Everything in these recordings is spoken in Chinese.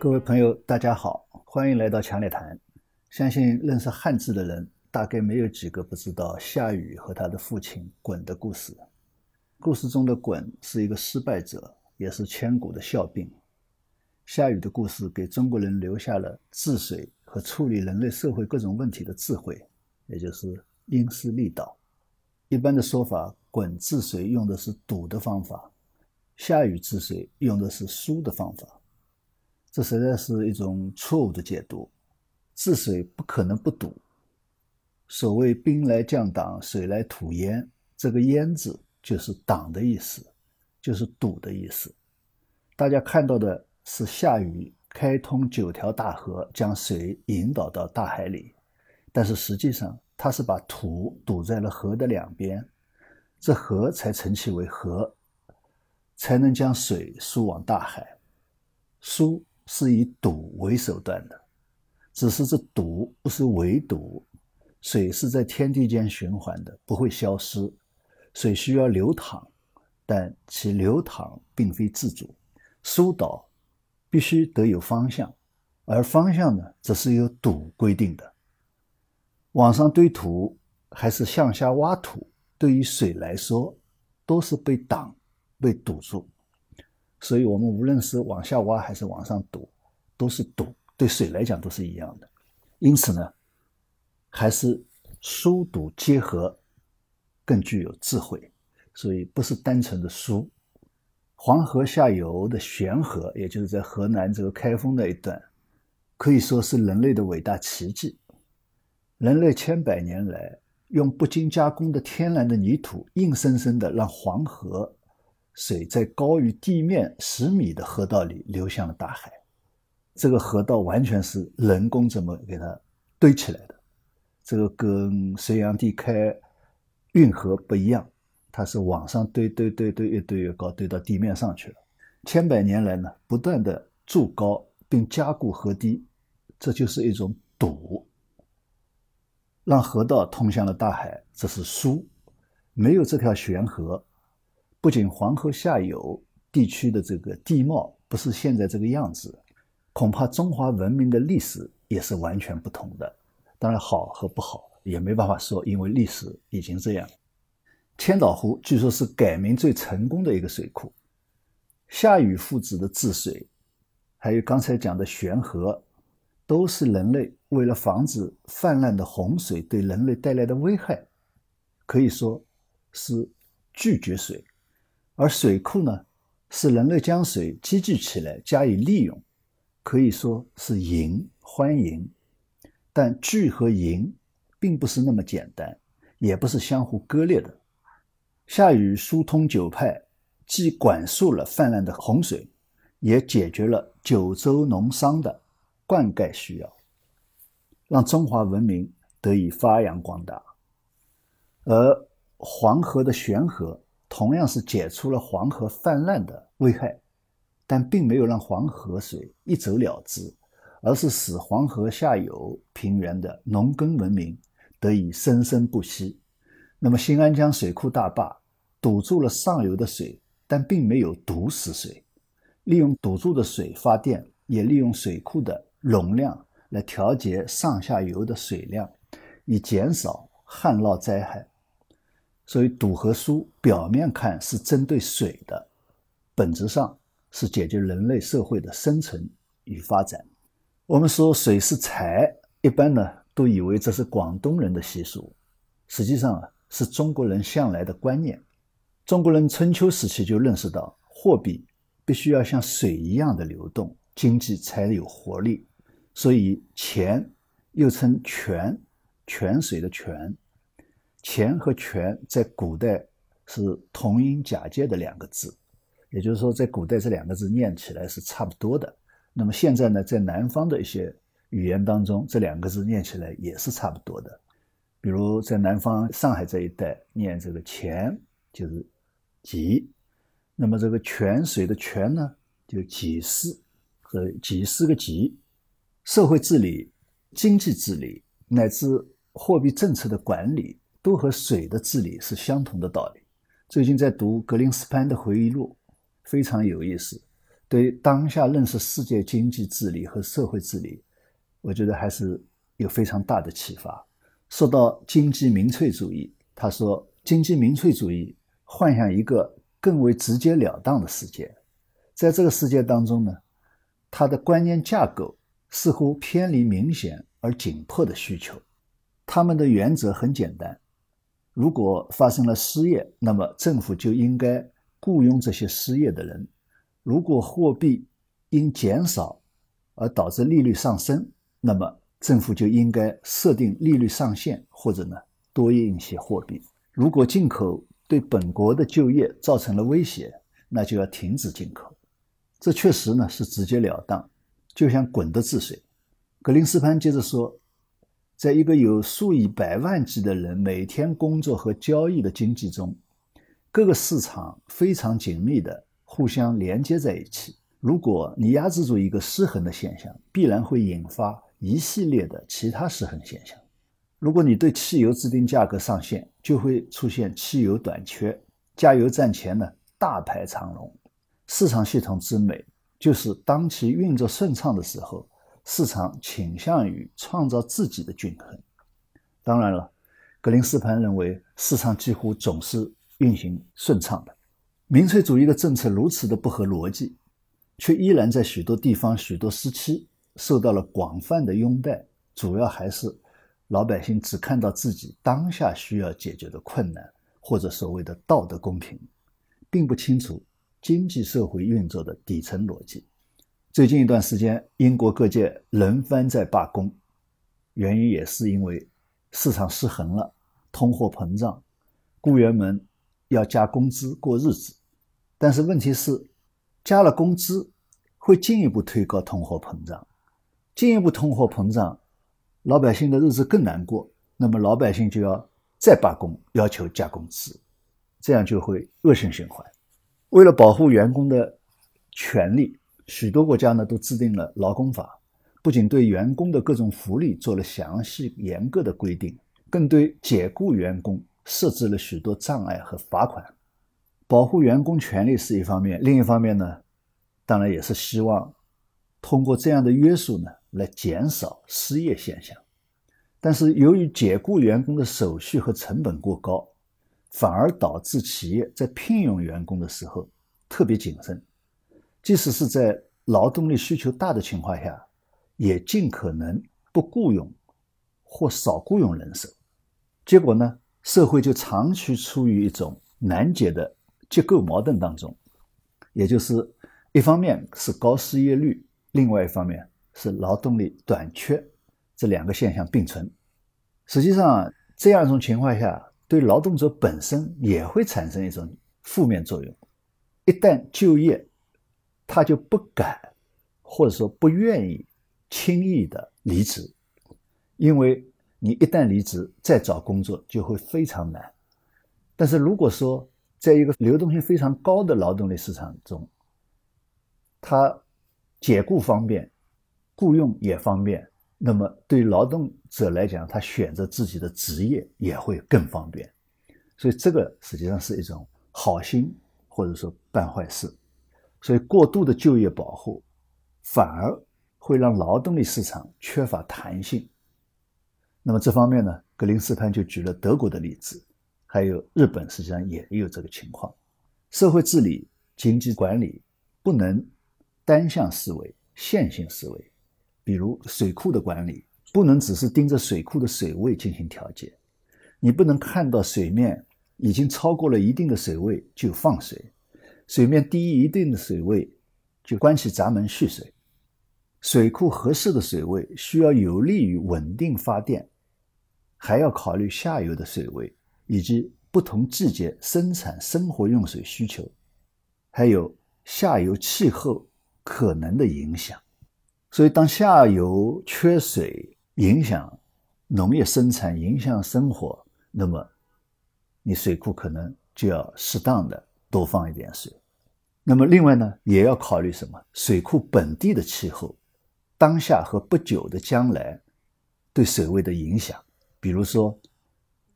各位朋友，大家好，欢迎来到强烈谈。相信认识汉字的人，大概没有几个不知道夏禹和他的父亲鲧的故事。故事中的鲧是一个失败者，也是千古的笑柄。夏禹的故事给中国人留下了治水和处理人类社会各种问题的智慧，也就是因势利导。一般的说法，鲧治水用的是堵的方法，夏禹治水用的是疏的方法。这实在是一种错误的解读。治水不可能不堵。所谓“兵来将挡，水来土淹”，这个“淹”字就是挡的意思，就是堵的意思。大家看到的是夏禹开通九条大河，将水引导到大海里，但是实际上他是把土堵在了河的两边，这河才成其为河，才能将水输往大海。输。是以堵为手段的，只是这堵不是围堵，水是在天地间循环的，不会消失。水需要流淌，但其流淌并非自主。疏导必须得有方向，而方向呢，则是由堵规定的。往上堆土还是向下挖土，对于水来说，都是被挡、被堵住。所以，我们无论是往下挖还是往上堵，都是堵，对水来讲都是一样的。因此呢，还是疏堵结合更具有智慧。所以，不是单纯的疏。黄河下游的悬河，也就是在河南这个开封那一段，可以说是人类的伟大奇迹。人类千百年来用不经加工的天然的泥土，硬生生的让黄河。水在高于地面十米的河道里流向了大海，这个河道完全是人工怎么给它堆起来的。这个跟隋炀帝开运河不一样，它是往上堆堆堆堆，越堆越高，堆到地面上去了。千百年来呢，不断的筑高并加固河堤，这就是一种堵，让河道通向了大海。这是疏，没有这条悬河。不仅黄河下游地区的这个地貌不是现在这个样子，恐怕中华文明的历史也是完全不同的。当然，好和不好也没办法说，因为历史已经这样。千岛湖据说是改名最成功的一个水库。夏禹父子的治水，还有刚才讲的悬河，都是人类为了防止泛滥的洪水对人类带来的危害，可以说是拒绝水。而水库呢，是人类将水积聚起来加以利用，可以说是迎欢迎。但聚和迎并不是那么简单，也不是相互割裂的。夏禹疏通九派，既管束了泛滥的洪水，也解决了九州农商的灌溉需要，让中华文明得以发扬光大。而黄河的悬河。同样是解除了黄河泛滥的危害，但并没有让黄河水一走了之，而是使黄河下游平原的农耕文明得以生生不息。那么新安江水库大坝堵住了上游的水，但并没有堵死水，利用堵住的水发电，也利用水库的容量来调节上下游的水量，以减少旱涝灾害。所以，赌和输表面看是针对水的，本质上是解决人类社会的生存与发展。我们说水是财，一般呢都以为这是广东人的习俗，实际上啊是中国人向来的观念。中国人春秋时期就认识到，货币必须要像水一样的流动，经济才有活力。所以，钱又称泉，泉水的泉。钱和权在古代是同音假借的两个字，也就是说，在古代这两个字念起来是差不多的。那么现在呢，在南方的一些语言当中，这两个字念起来也是差不多的。比如在南方上海这一带念这个钱就是己，那么这个泉水的泉呢就几十和几十个己，社会治理、经济治理乃至货币政策的管理。都和水的治理是相同的道理。最近在读格林斯潘的回忆录，非常有意思。对当下认识世界经济治理和社会治理，我觉得还是有非常大的启发。说到经济民粹主义，他说，经济民粹主义幻想一个更为直截了当的世界，在这个世界当中呢，它的观念架构似乎偏离明显而紧迫的需求。他们的原则很简单：如果发生了失业，那么政府就应该雇佣这些失业的人；如果货币因减少而导致利率上升，那么政府就应该设定利率上限，或者呢多印一些货币。如果进口对本国的就业造成了威胁，那就要停止进口。这确实呢是直截了当，就像滚的治水。格林斯潘接着说，在一个有数以百万计的人每天工作和交易的经济中，各个市场非常紧密的互相连接在一起。如果你压制住一个失衡的现象，必然会引发。一系列的其他失衡现象。如果你对汽油制定价格上限，就会出现汽油短缺，加油站前呢大排长龙。市场系统之美，就是当其运作顺畅的时候，市场倾向于创造自己的均衡。当然了，格林斯潘认为市场几乎总是运行顺畅的。民粹主义的政策如此的不合逻辑，却依然在许多地方、许多时期。受到了广泛的拥戴，主要还是老百姓只看到自己当下需要解决的困难，或者所谓的道德公平，并不清楚经济社会运作的底层逻辑。最近一段时间，英国各界轮番在罢工，原因也是因为市场失衡了，通货膨胀，雇员们要加工资过日子。但是问题是，加了工资会进一步推高通货膨胀。进一步通货膨胀，老百姓的日子更难过。那么老百姓就要再罢工，要求加工资，这样就会恶性循环。为了保护员工的权利，许多国家呢都制定了劳工法，不仅对员工的各种福利做了详细严格的规定，更对解雇员工设置了许多障碍和罚款。保护员工权利是一方面，另一方面呢，当然也是希望通过这样的约束呢。来减少失业现象，但是由于解雇员工的手续和成本过高，反而导致企业在聘用员工的时候特别谨慎，即使是在劳动力需求大的情况下，也尽可能不雇佣或少雇佣人手。结果呢，社会就长期处于一种难解的结构矛盾当中，也就是一方面是高失业率，另外一方面。是劳动力短缺这两个现象并存，实际上这样一种情况下，对劳动者本身也会产生一种负面作用。一旦就业，他就不敢或者说不愿意轻易的离职，因为你一旦离职，再找工作就会非常难。但是如果说在一个流动性非常高的劳动力市场中，他解雇方便。雇佣也方便，那么对劳动者来讲，他选择自己的职业也会更方便，所以这个实际上是一种好心或者说办坏事，所以过度的就业保护反而会让劳动力市场缺乏弹性。那么这方面呢，格林斯潘就举了德国的例子，还有日本实际上也有这个情况，社会治理、经济管理不能单向思维、线性思维。比如水库的管理，不能只是盯着水库的水位进行调节，你不能看到水面已经超过了一定的水位就放水，水面低于一定的水位就关起闸门蓄水。水库合适的水位需要有利于稳定发电，还要考虑下游的水位以及不同季节生产生活用水需求，还有下游气候可能的影响。所以，当下游缺水，影响农业生产，影响生活，那么你水库可能就要适当的多放一点水。那么，另外呢，也要考虑什么？水库本地的气候，当下和不久的将来对水位的影响。比如说，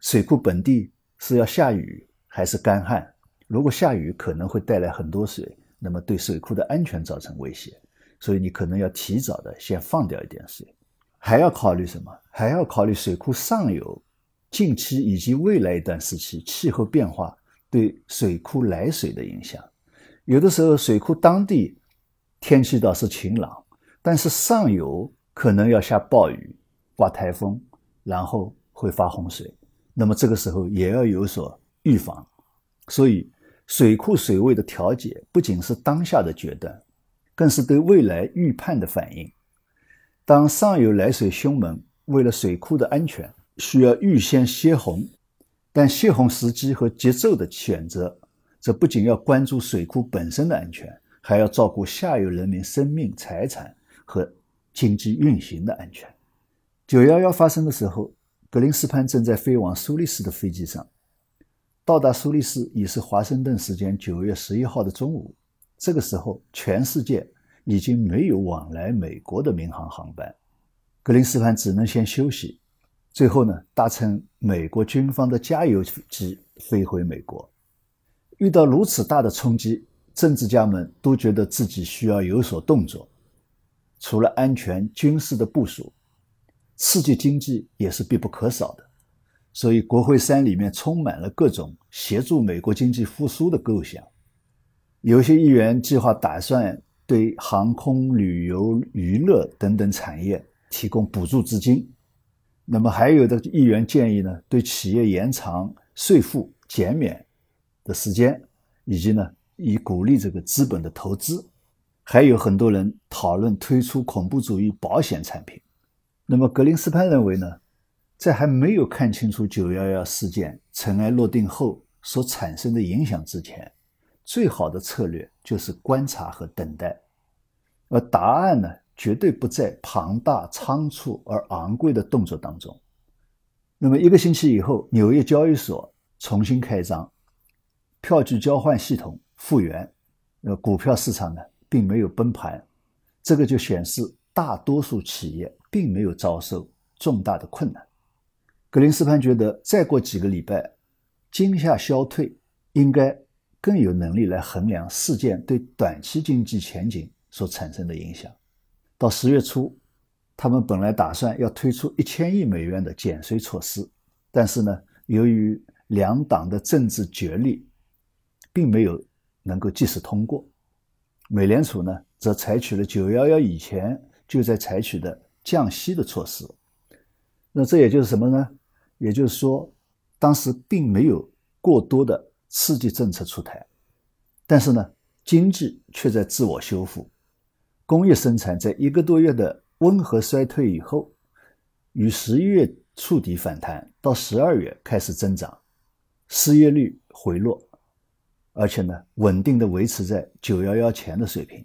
水库本地是要下雨还是干旱？如果下雨，可能会带来很多水；那么对水库的安全造成威胁，所以你可能要提早的先放掉一点水。还要考虑什么？还要考虑水库上游近期以及未来一段时期气候变化对水库来水的影响。有的时候水库当地天气倒是晴朗，但是上游可能要下暴雨、刮台风，然后会发洪水。那么这个时候也要有所预防。所以，水库水位的调节不仅是当下的决断，更是对未来预判的反应。当上游来水凶猛，为了水库的安全，需要预先泄洪，但泄洪时机和节奏的选择，这不仅要关注水库本身的安全，还要照顾下游人民生命财产和经济运行的安全。九幺幺发生的时候，格林斯潘正在飞往苏黎世的飞机上。到达苏黎世已是华盛顿时间九月十一号的中午。这个时候，全世界已经没有往来美国的民航航班，格林斯潘只能先休息。最后呢，搭乘美国军方的加油机飞回美国。遇到如此大的冲击，政治家们都觉得自己需要有所动作。除了安全、军事的部署，刺激经济也是必不可少的。所以，国会山里面充满了各种协助美国经济复苏的构想。有些议员计划打算对航空、旅游、娱乐等等产业提供补助资金。那么，还有的议员建议呢，对企业延长税负减免的时间，以及呢，以鼓励这个资本的投资。还有很多人讨论推出恐怖主义保险产品。那么，格林斯潘认为呢？在还没有看清楚九幺幺事件尘埃落定后所产生的影响之前，最好的策略就是观察和等待。而答案呢，绝对不在庞大、仓促而昂贵的动作当中。那么一个星期以后，纽约交易所重新开张，票据交换系统复原，呃，股票市场呢并没有崩盘，这个就显示大多数企业并没有遭受重大的困难。格林斯潘觉得，再过几个礼拜，惊吓消退，应该更有能力来衡量事件对短期经济前景所产生的影响。到十月初，他们本来打算要推出一千亿美元的减税措施，但是呢，由于两党的政治角力，并没有能够及时通过。美联储呢，则采取了九幺幺以前就在采取的降息的措施。那这也就是什么呢？也就是说，当时并没有过多的刺激政策出台，但是呢，经济却在自我修复，工业生产在一个多月的温和衰退以后，于十一月触底反弹，到十二月开始增长，失业率回落，而且呢，稳定的维持在九幺幺前的水平。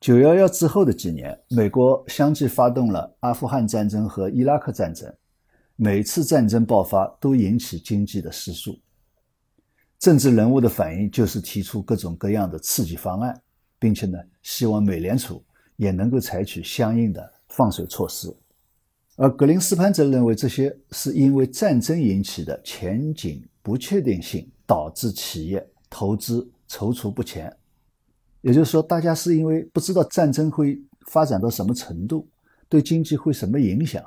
九幺幺之后的几年，美国相继发动了阿富汗战争和伊拉克战争。每次战争爆发都引起经济的失速，政治人物的反应就是提出各种各样的刺激方案，并且呢，希望美联储也能够采取相应的放水措施。而格林斯潘则认为，这些是因为战争引起的前景不确定性导致企业投资踌躇不前。也就是说，大家是因为不知道战争会发展到什么程度，对经济会什么影响。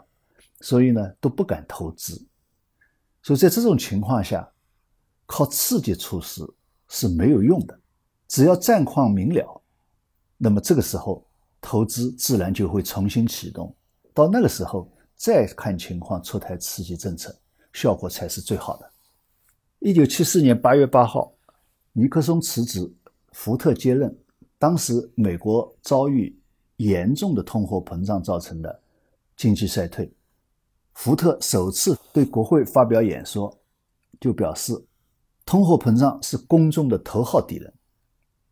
所以呢，都不敢投资。所以在这种情况下，靠刺激措施是没有用的。只要战况明了，那么这个时候投资自然就会重新启动。到那个时候再看情况出台刺激政策，效果才是最好的。一九七四年八月八号，尼克松辞职，福特接任。当时美国遭遇严重的通货膨胀造成的经济衰退。福特首次对国会发表演说，就表示，通货膨胀是公众的头号敌人。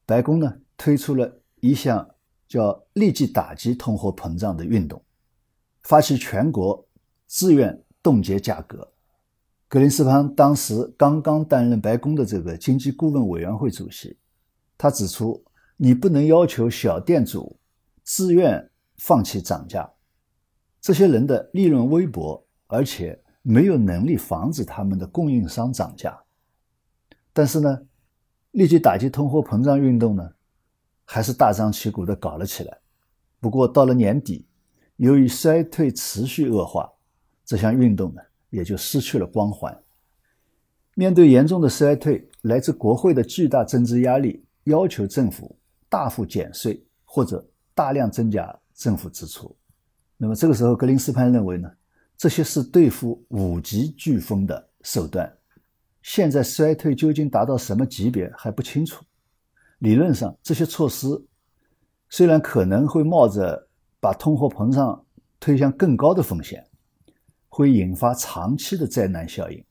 白宫呢推出了一项叫“立即打击通货膨胀”的运动，发起全国自愿冻结价格。格林斯潘当时刚刚担任白宫的这个经济顾问委员会主席，他指出，你不能要求小店主自愿放弃涨价。这些人的利润微薄，而且没有能力防止他们的供应商涨价。但是呢，立即打击通货膨胀运动呢，还是大张旗鼓地搞了起来。不过到了年底，由于衰退持续恶化，这项运动呢也就失去了光环。面对严重的衰退，来自国会的巨大政治压力要求政府大幅减税或者大量增加政府支出。那么这个时候，格林斯潘认为呢，这些是对付五级飓风的手段。现在衰退究竟达到什么级别还不清楚。理论上，这些措施虽然可能会冒着把通货膨胀推向更高的风险，会引发长期的灾难效应，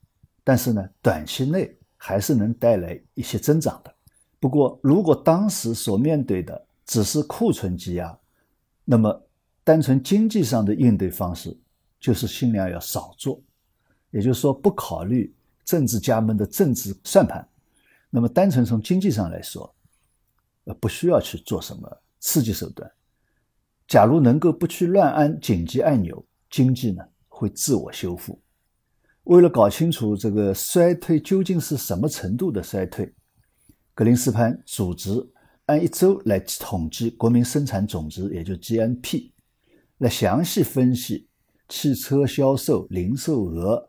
但是呢，短期内还是能带来一些增长的。不过，如果当时所面对的只是库存积压，那么单纯经济上的应对方式就是尽量要少做，也就是说，不考虑。政治家们的政治算盘，那么单纯从经济上来说，呃，不需要去做什么刺激手段。假如能够不去乱按紧急按钮，经济呢会自我修复。为了搞清楚这个衰退究竟是什么程度的衰退，格林斯潘组织按一周来统计国民生产总值，也就 GNP，来详细分析汽车销售、零售额。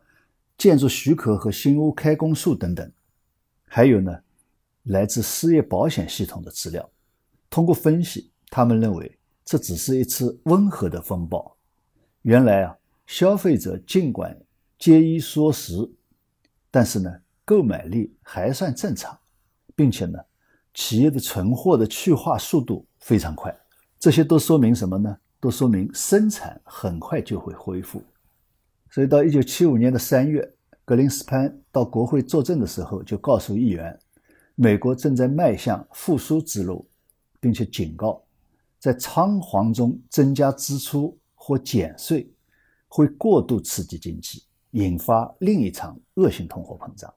建筑许可和新屋开工数等等，还有呢，来自失业保险系统的资料。通过分析，他们认为这只是一次温和的风暴。原来啊，消费者尽管节衣缩食，但是呢，购买力还算正常，并且呢，企业的存货的去化速度非常快。这些都说明什么呢？都说明生产很快就会恢复。所以到一九七五年的三月，格林斯潘到国会作证的时候，就告诉议员，美国正在迈向复苏之路，并且警告，在仓皇中增加支出或减税，会过度刺激经济，引发另一场恶性通货膨胀。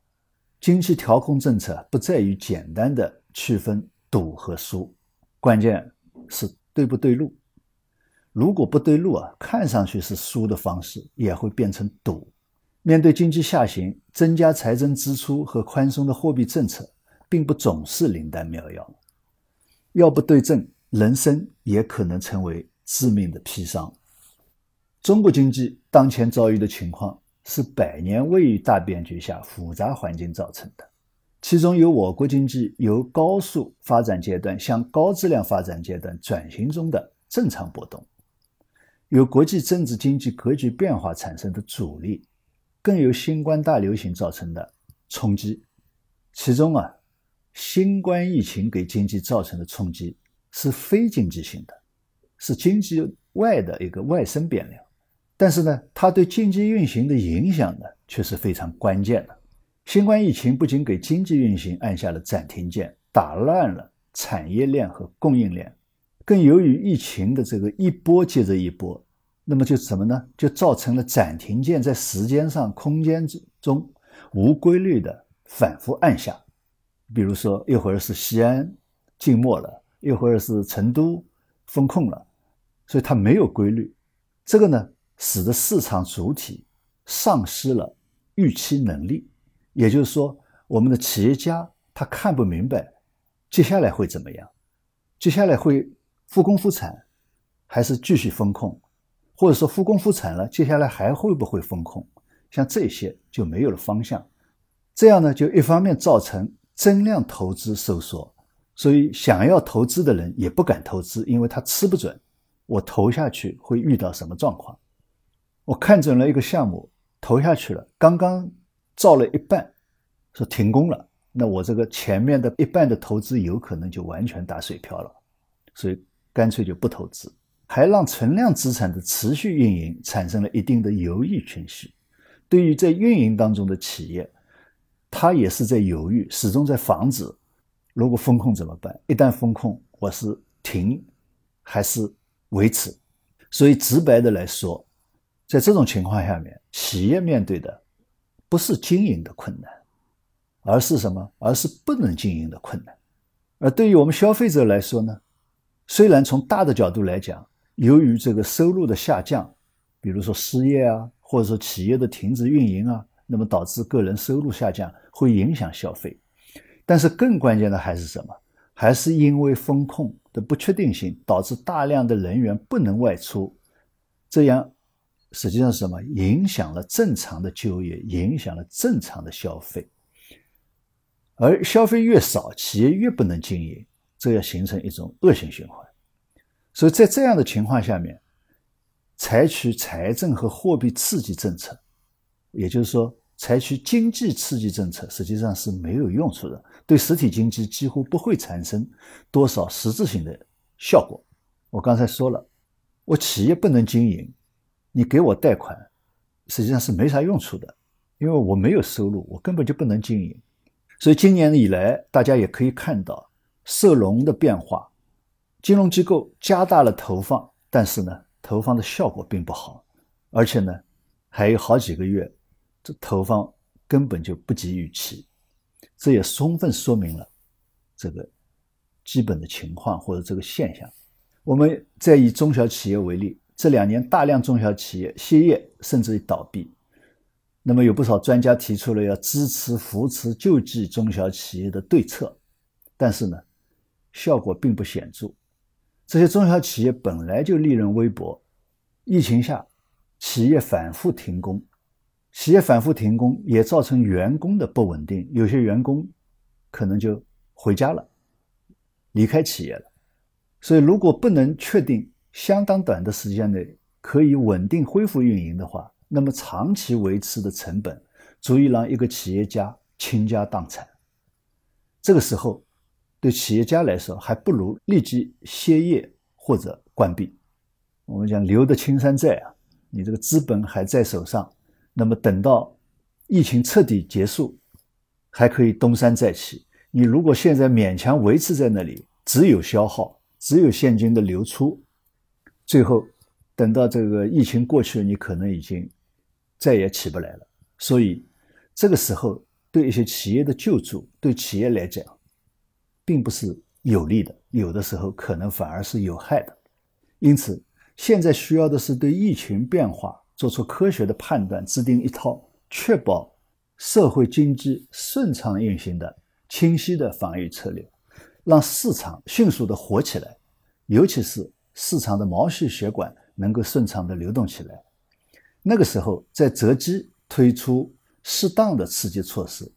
经济调控政策不在于简单的区分赌和输，关键是对不对路。如果不对路啊，看上去是输的方式，也会变成赌。面对经济下行，增加财政支出和宽松的货币政策，并不总是灵丹妙药。要不对症，人生也可能成为致命的砒霜。中国经济当前遭遇的情况，是百年未遇大变局下复杂环境造成的，其中有我国经济由高速发展阶段向高质量发展阶段转型中的正常波动。有国际政治经济格局变化产生的阻力，更有新冠大流行造成的冲击。其中啊，新冠疫情给经济造成的冲击是非经济性的，是经济外的一个外生变量。但是呢，它对经济运行的影响呢，却是非常关键的。新冠疫情不仅给经济运行按下了暂停键，打乱了产业链和供应链。更由于疫情的这个一波接着一波，那么就什么呢？就造成了暂停键在时间上、空间中无规律的反复按下。比如说，一会儿是西安静默了，一会儿是成都封控了，所以它没有规律。这个呢，使得市场主体丧失了预期能力。也就是说，我们的企业家他看不明白接下来会怎么样，接下来会。复工复产，还是继续风控，或者说复工复产了，接下来还会不会风控？像这些就没有了方向。这样呢，就一方面造成增量投资收缩，所以想要投资的人也不敢投资，因为他吃不准我投下去会遇到什么状况。我看准了一个项目，投下去了，刚刚造了一半，说停工了，那我这个前面的一半的投资有可能就完全打水漂了，所以。干脆就不投资，还让存量资产的持续运营产生了一定的犹豫情绪。对于在运营当中的企业，他也是在犹豫，始终在防止，如果风控怎么办？一旦风控，我是停还是维持？所以直白的来说，在这种情况下面，企业面对的不是经营的困难，而是什么？而是不能经营的困难。而对于我们消费者来说呢？虽然从大的角度来讲，由于这个收入的下降，比如说失业啊，或者说企业的停止运营啊，那么导致个人收入下降，会影响消费。但是更关键的还是什么？还是因为风控的不确定性，导致大量的人员不能外出，这样实际上是什么？影响了正常的就业，影响了正常的消费。而消费越少，企业越不能经营，这要形成一种恶性循环。所以在这样的情况下面，采取财政和货币刺激政策，也就是说，采取经济刺激政策，实际上是没有用处的，对实体经济几乎不会产生多少实质性的效果。我刚才说了，我企业不能经营，你给我贷款，实际上是没啥用处的，因为我没有收入，我根本就不能经营。所以今年以来，大家也可以看到社融的变化。金融机构加大了投放，但是呢，投放的效果并不好，而且呢，还有好几个月，这投放根本就不及预期，这也充分说明了这个基本的情况或者这个现象。我们再以中小企业为例，这两年大量中小企业歇业甚至于倒闭，那么有不少专家提出了要支持、扶持、救济中小企业的对策，但是呢，效果并不显著。这些中小企业本来就利润微薄，疫情下企业反复停工，企业反复停工也造成员工的不稳定，有些员工可能就回家了，离开企业了。所以，如果不能确定相当短的时间内可以稳定恢复运营的话，那么长期维持的成本足以让一个企业家倾家荡产。这个时候。对企业家来说，还不如立即歇业或者关闭。我们讲留得青山在啊，你这个资本还在手上，那么等到疫情彻底结束，还可以东山再起。你如果现在勉强维持在那里，只有消耗，只有现金的流出，最后等到这个疫情过去了，你可能已经再也起不来了。所以这个时候，对一些企业的救助，对企业来讲。并不是有利的，有的时候可能反而是有害的。因此，现在需要的是对疫情变化做出科学的判断，制定一套确保社会经济顺畅运行的清晰的防御策略，让市场迅速的活起来，尤其是市场的毛细血管能够顺畅的流动起来。那个时候，在择机推出适当的刺激措施，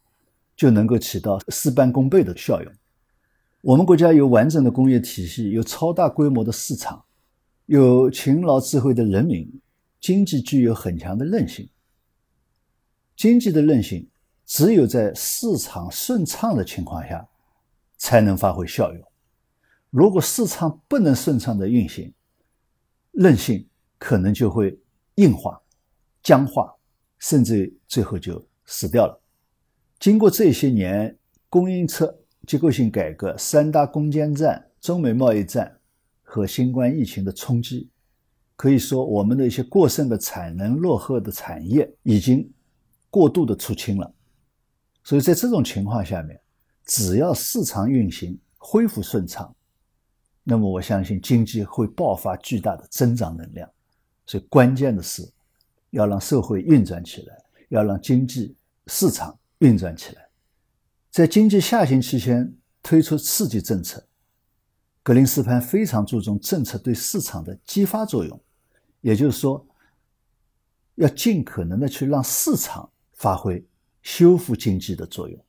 就能够起到事半功倍的效用。我们国家有完整的工业体系，有超大规模的市场，有勤劳智慧的人民，经济具有很强的韧性。经济的韧性只有在市场顺畅的情况下才能发挥效用。如果市场不能顺畅的运行，韧性可能就会硬化、僵化，甚至最后就死掉了。经过这些年供应侧。结构性改革、三大攻坚战、中美贸易战和新冠疫情的冲击，可以说我们的一些过剩的产能、落后的产业已经过度的出清了。所以在这种情况下面，只要市场运行恢复顺畅，那么我相信经济会爆发巨大的增长能量。所以关键的是要让社会运转起来，要让经济市场运转起来。在经济下行期间推出刺激政策，格林斯潘非常注重政策对市场的激发作用，也就是说，要尽可能的去让市场发挥修复经济的作用。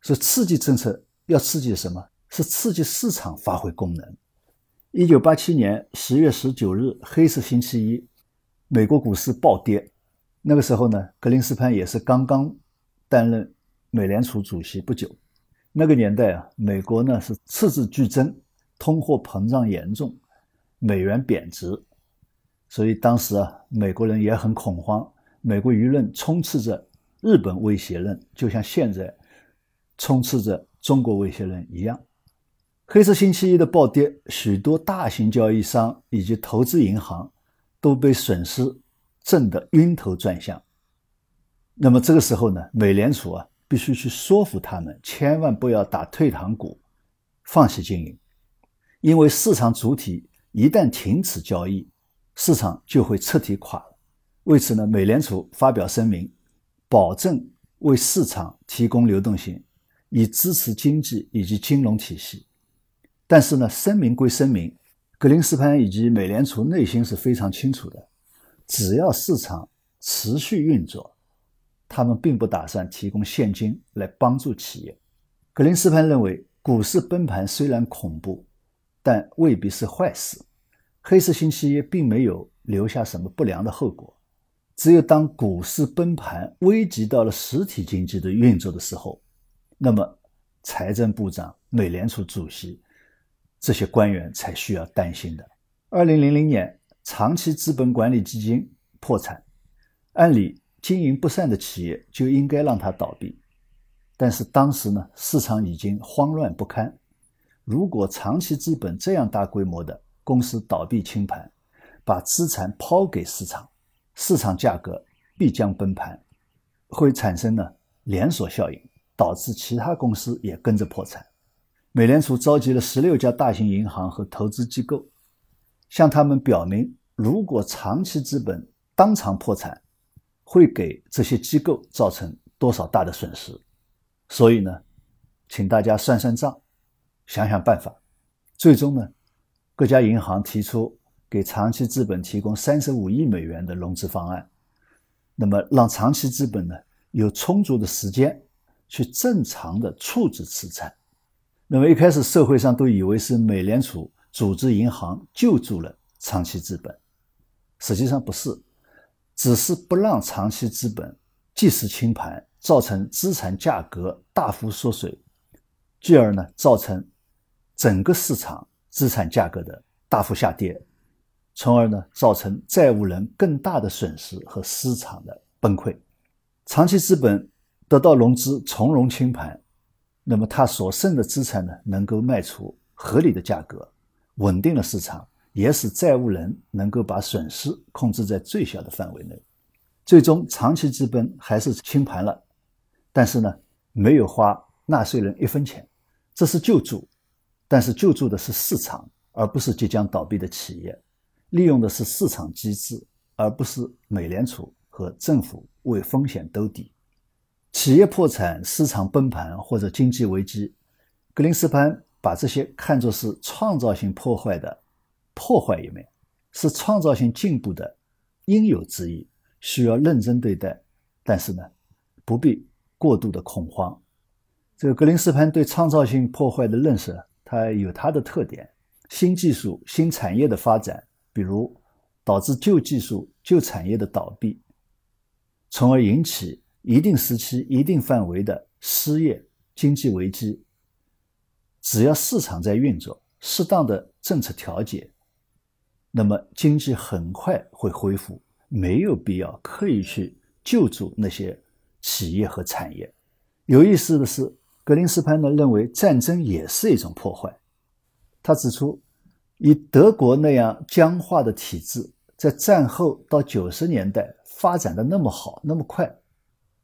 说刺激政策要刺激什么？是刺激市场发挥功能。一九八七年十月十九日，黑色星期一，美国股市暴跌。那个时候呢，格林斯潘也是刚刚担任。美联储主席不久，那个年代啊，美国呢是赤字剧增，通货膨胀严重，美元贬值，所以当时啊，美国人也很恐慌，美国舆论充斥着日本威胁论，就像现在充斥着中国威胁论一样。黑色星期一的暴跌，许多大型交易商以及投资银行都被损失震得晕头转向。那么这个时候呢，美联储啊。必须去说服他们，千万不要打退堂鼓，放弃经营，因为市场主体一旦停止交易，市场就会彻底垮了。为此呢，美联储发表声明，保证为市场提供流动性，以支持经济以及金融体系。但是呢，声明归声明，格林斯潘以及美联储内心是非常清楚的，只要市场持续运作，他们并不打算提供现金来帮助企业。格林斯潘认为，股市崩盘虽然恐怖，但未必是坏事。黑色星期一并没有留下什么不良的后果。只有当股市崩盘、危及到了实体经济的运作的时候，那么财政部长、美联储主席这些官员才需要担心的。二零零零年，长期资本管理基金破产，按理经营不善的企业就应该让它倒闭，但是当时呢，市场已经慌乱不堪。如果长期资本这样大规模的公司倒闭清盘，把资产抛给市场。市场价格必将崩盘，会产生呢连锁效应，导致其他公司也跟着破产。美联储召集了十六家大型银行和投资机构，向他们表明，如果长期资本当场破产，会给这些机构造成多少大的损失。所以呢，请大家算算账，想想办法。最终呢，各家银行提出。给长期资本提供三十五亿美元的融资方案，那么让长期资本呢有充足的时间去正常的处置资产。那么一开始社会上都以为是美联储组织银行救助了长期资本，实际上不是，只是不让长期资本即时清盘，造成资产价格大幅缩水，继而呢造成整个市场资产价格的大幅下跌。从而呢，造成债务人更大的损失和市场的崩溃。长期资本得到融资，从容清盘，那么他所剩的资产呢，能够卖出合理的价格，稳定了市场，也使债务人能够把损失控制在最小的范围内。最终，长期资本还是清盘了，但是呢，没有花纳税人一分钱，这是救助，但是救助的是市场，而不是即将倒闭的企业。利用的是市场机制，而不是美联储和政府为风险兜底。企业破产、市场崩盘或者经济危机，格林斯潘把这些看作是创造性破坏的破坏一面，是创造性进步的应有之义，需要认真对待。但是呢，不必过度的恐慌。这个格林斯潘对创造性破坏的认识，它有它的特点：新技术、新产业的发展。比如导致旧技术、旧产业的倒闭，从而引起一定时期、一定范围的失业、经济危机。只要市场在运作，适当的政策调节，那么经济很快会恢复，没有必要刻意去救助那些企业和产业。有意思的是，格林斯潘呢认为战争也是一种破坏，他指出。以德国那样僵化的体制，在战后到九十年代发展的那么好、那么快，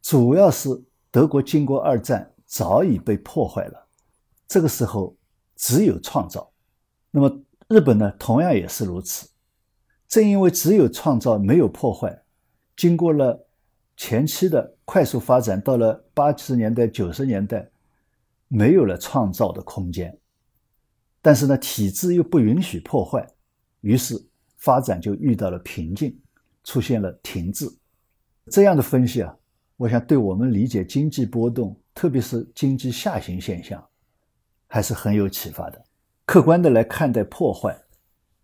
主要是德国经过二战早已被破坏了。这个时候只有创造。那么日本呢，同样也是如此。正因为只有创造，没有破坏，经过了前期的快速发展，到了八十年代、九十年代，没有了创造的空间。但是呢，体制又不允许破坏，于是发展就遇到了瓶颈，出现了停滞。这样的分析啊，我想对我们理解经济波动，特别是经济下行现象，还是很有启发的。客观的来看待破坏，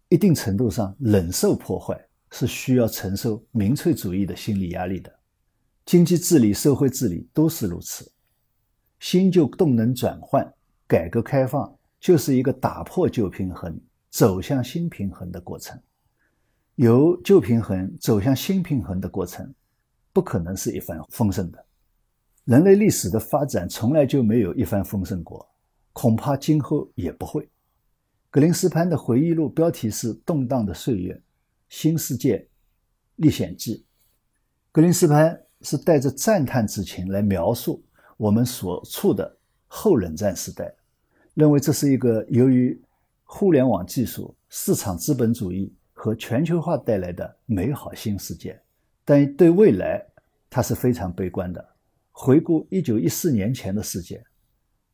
一定程度上忍受破坏是需要承受民粹主义的心理压力的。经济治理、社会治理都是如此。新旧动能转换，改革开放。就是一个打破旧平衡、走向新平衡的过程。由旧平衡走向新平衡的过程，不可能是一帆风顺的。人类历史的发展从来就没有一帆风顺过，恐怕今后也不会。格林斯潘的回忆录标题是《动荡的岁月：新世界历险记》。格林斯潘是带着赞叹之情来描述我们所处的后冷战时代。认为这是一个由于互联网技术、市场资本主义和全球化带来的美好新世界，但对未来他是非常悲观的。回顾一九一四年前的世界，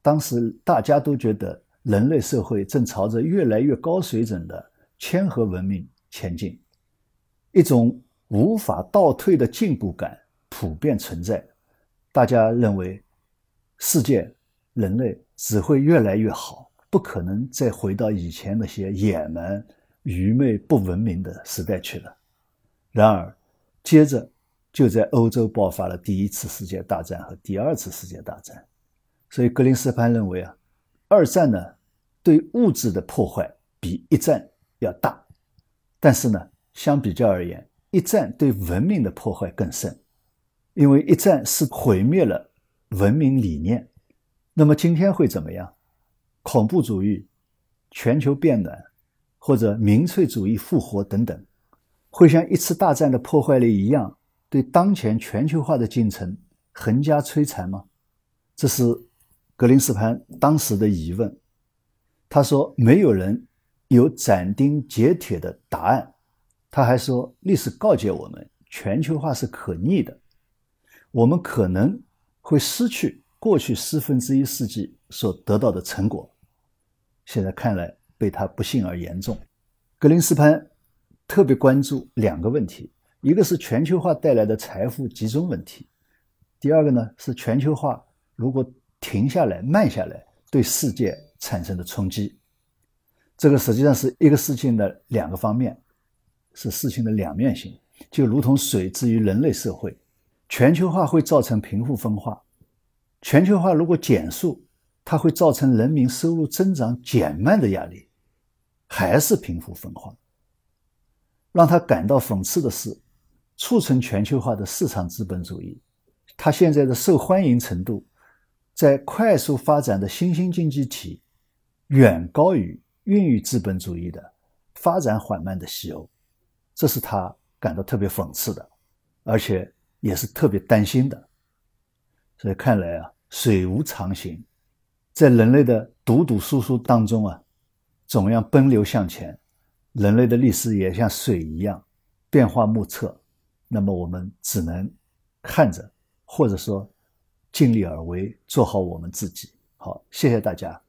当时大家都觉得人类社会正朝着越来越高水准的谦和文明前进，一种无法倒退的进步感普遍存在。大家认为，世界人类只会越来越好，不可能再回到以前那些野蛮、愚昧、不文明的时代去了。然而，接着就在欧洲爆发了第一次世界大战和第二次世界大战。所以，格林斯潘认为啊，二战呢对物质的破坏比一战要大，但是呢，相比较而言，一战对文明的破坏更甚。因为一战是毁灭了文明理念，那么今天会怎么样？恐怖主义、全球变暖或者民粹主义复活等等，会像一次大战的破坏力一样，对当前全球化的进程横加摧残吗？这是格林斯潘当时的疑问。他说：“没有人有斩钉截铁的答案。”他还说：“历史告诫我们，全球化是可逆的。”我们可能会失去过去四分之一世纪所得到的成果，现在看来被他不幸而言中。格林斯潘特别关注两个问题：一个是全球化带来的财富集中问题；第二个呢是全球化如果停下来、慢下来对世界产生的冲击。这个实际上是一个事情的两个方面，是事情的两面性，就如同水至于人类社会。全球化会造成贫富分化，全球化如果减速，它会造成人民收入增长减慢的压力，还是贫富分化。让他感到讽刺的是，促成全球化的市场资本主义，它现在的受欢迎程度，在快速发展的新兴经济体，远高于孕育资本主义的发展缓慢的西欧，这是他感到特别讽刺的，而且。也是特别担心的，所以看来啊，水无常形，在人类的赌赌输输当中啊，总要奔流向前。人类的历史也像水一样变化莫测，那么我们只能看着，或者说尽力而为，做好我们自己。好，谢谢大家。